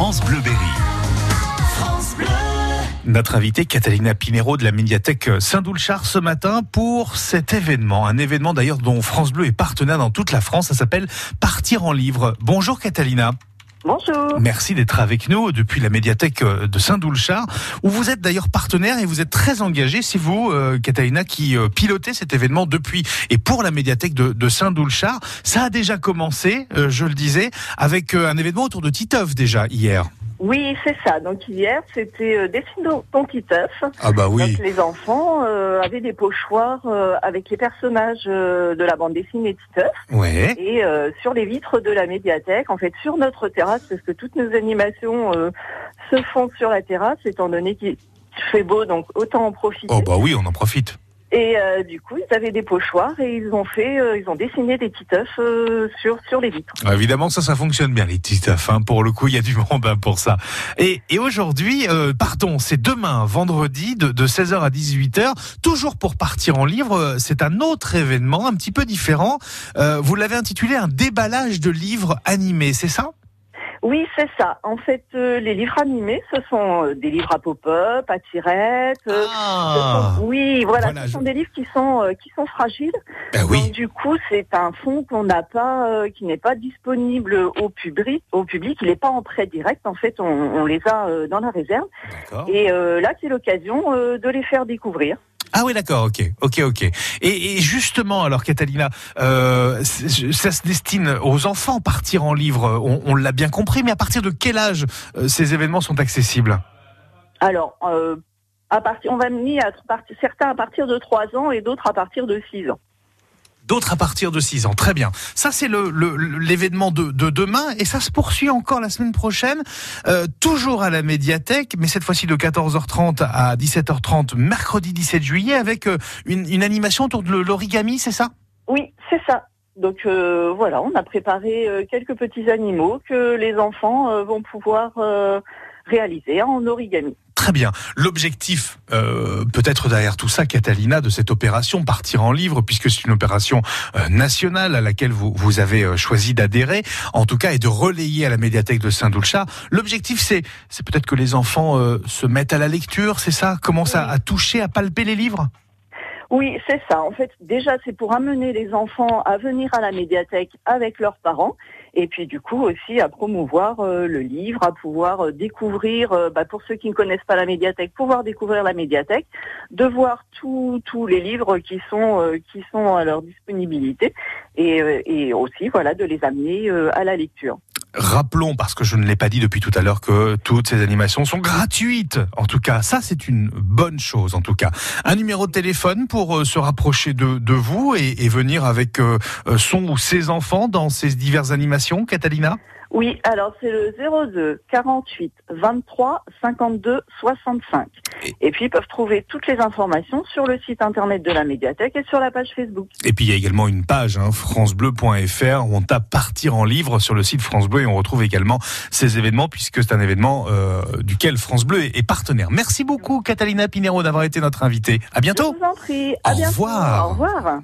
France Bleu Berry. Notre invitée Catalina Pinero de la médiathèque Saint-Doulchard ce matin pour cet événement. Un événement d'ailleurs dont France Bleu est partenaire dans toute la France. Ça s'appelle Partir en livre. Bonjour Catalina. Bonjour. Merci d'être avec nous depuis la médiathèque de Saint-Doulchard, où vous êtes d'ailleurs partenaire et vous êtes très engagé. C'est vous, euh, qui euh, pilotez cet événement depuis et pour la médiathèque de, Saint-Doulchard. Ça a déjà commencé, euh, je le disais, avec un événement autour de Titeuf déjà hier. Oui, c'est ça. Donc hier, c'était euh, Dessine ton Titeuf. Ah bah oui. Donc les enfants euh, avaient des pochoirs euh, avec les personnages euh, de la bande dessinée Titeuf. Ouais. Et sur les vitres de la médiathèque, en fait, sur notre terrasse, parce que toutes nos animations se font sur la terrasse, étant donné qu'il fait beau, donc autant en profiter. Oh bah oui, on en profite. Et euh, du coup, ils avaient des pochoirs et ils ont fait, euh, ils ont dessiné des titeufs euh, sur sur les vitres. Ah, évidemment, ça, ça fonctionne bien les titeufs. Hein. Pour le coup, il y a du monde hein, pour ça. Et, et aujourd'hui, pardon, c'est demain, vendredi, de, de 16h à 18h, toujours pour partir en livre. C'est un autre événement, un petit peu différent. vous l'avez intitulé un déballage de livres animés, c'est ça? Oui, c'est ça. En fait, euh, les livres animés, ce sont euh, des livres à pop-up, à tirettes. Euh, ah, oui, voilà, ce sont des livres qui sont qui sont fragiles. Ben oui. Donc, du coup, c'est un fonds qu'on n'a pas, qui n'est pas disponible au public. Au public, il n'est pas en prêt direct. En fait, on, on les a dans la réserve. Et là, c'est l'occasion de les faire découvrir. Ah oui, d'accord, ok, ok, ok. Et, et, justement, alors Catalina, euh, ça se destine aux enfants partir en livre. On, on l'a bien compris, mais à partir de quel âge euh, ces événements sont accessibles? Alors, euh, à partir, on va mener à certains à partir de 3 ans et d'autres à partir de 6 ans d'autres à partir de 6 ans. Très bien. Ça, c'est l'événement le, de, de, demain et ça se poursuit encore la semaine prochaine, euh, toujours à la médiathèque, mais cette fois-ci de 14h30 à 17h30, mercredi 17 juillet, avec euh, une, animation autour de l'origami, c'est ça? Oui, c'est ça. Donc euh, voilà, on a préparé quelques petits animaux que les enfants vont pouvoir réaliser en origami. Très bien. L'objectif, euh, peut-être derrière tout ça, Catalina, de cette opération Partir en livre, puisque c'est une opération euh, nationale à laquelle vous, vous avez euh, choisi d'adhérer, en tout cas, et de relayer à la médiathèque de Saint-Doulchat. L'objectif, c'est, c'est peut-être que les enfants se mettent à la lecture, c'est ça? Commencent à toucher, à palper les livres? Oui, c'est ça. En fait, déjà, c'est pour amener les enfants à venir à la médiathèque avec leurs parents, et puis du coup aussi à promouvoir euh, le livre, à pouvoir euh, découvrir, euh, bah, pour ceux qui ne connaissent pas la médiathèque, pouvoir découvrir la médiathèque, de voir tous les livres qui sont qui sont à leur disponibilité, et, et aussi voilà de les amener à la lecture. Rappelons, parce que je ne l'ai pas dit depuis tout à l'heure, que toutes ces animations sont gratuites. En tout cas, ça c'est une bonne chose. En tout cas, un numéro de téléphone pour euh, se rapprocher de, de vous et, et, venir avec euh, euh, son ou ses enfants dans ces diverses animations, Catalina? Oui, alors c'est le 02 48 23 52 65. Et... puis ils peuvent trouver toutes les informations sur le site internet de la médiathèque et sur la page Facebook. Et puis il y a également une page hein, francebleu.fr où on tape partir en livre sur le site France Bleu et on retrouve également ces événements puisque c'est un événement euh, duquel France Bleu est, partenaire. Merci beaucoup Catalina Pinero d'avoir été notre invitée. À bientôt. Je vous en prie. À Au bientôt. revoir. Au revoir.